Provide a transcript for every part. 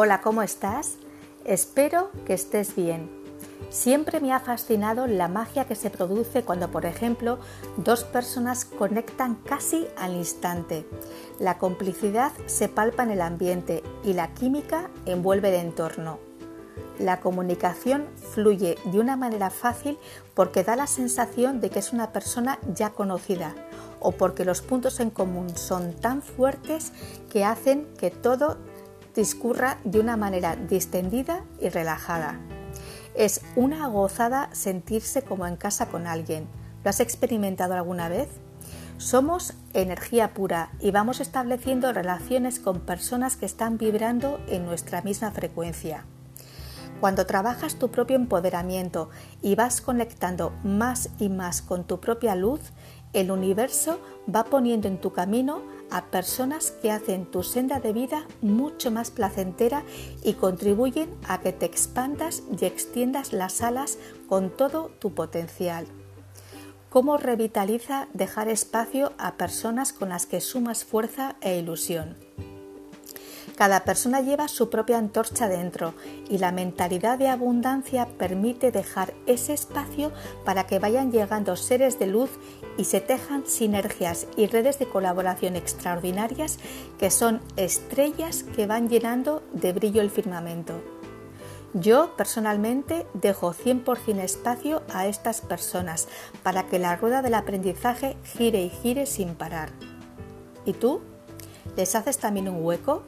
Hola, ¿cómo estás? Espero que estés bien. Siempre me ha fascinado la magia que se produce cuando, por ejemplo, dos personas conectan casi al instante. La complicidad se palpa en el ambiente y la química envuelve el entorno. La comunicación fluye de una manera fácil porque da la sensación de que es una persona ya conocida o porque los puntos en común son tan fuertes que hacen que todo discurra de una manera distendida y relajada. Es una gozada sentirse como en casa con alguien. ¿Lo has experimentado alguna vez? Somos energía pura y vamos estableciendo relaciones con personas que están vibrando en nuestra misma frecuencia. Cuando trabajas tu propio empoderamiento y vas conectando más y más con tu propia luz, el universo va poniendo en tu camino a personas que hacen tu senda de vida mucho más placentera y contribuyen a que te expandas y extiendas las alas con todo tu potencial. ¿Cómo revitaliza dejar espacio a personas con las que sumas fuerza e ilusión? Cada persona lleva su propia antorcha dentro y la mentalidad de abundancia permite dejar ese espacio para que vayan llegando seres de luz y se tejan sinergias y redes de colaboración extraordinarias que son estrellas que van llenando de brillo el firmamento. Yo personalmente dejo 100% espacio a estas personas para que la rueda del aprendizaje gire y gire sin parar. ¿Y tú? ¿Les haces también un hueco?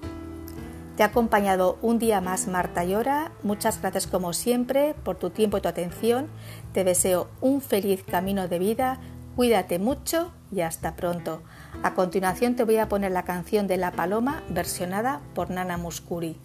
Te ha acompañado un día más Marta Llora. Muchas gracias como siempre por tu tiempo y tu atención. Te deseo un feliz camino de vida. Cuídate mucho y hasta pronto. A continuación te voy a poner la canción de La Paloma versionada por Nana Muscuri.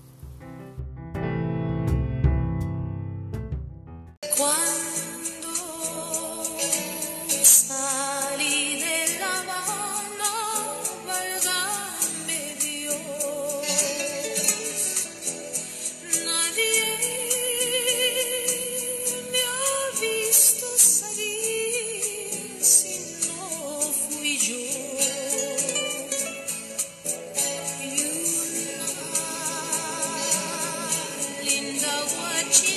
what you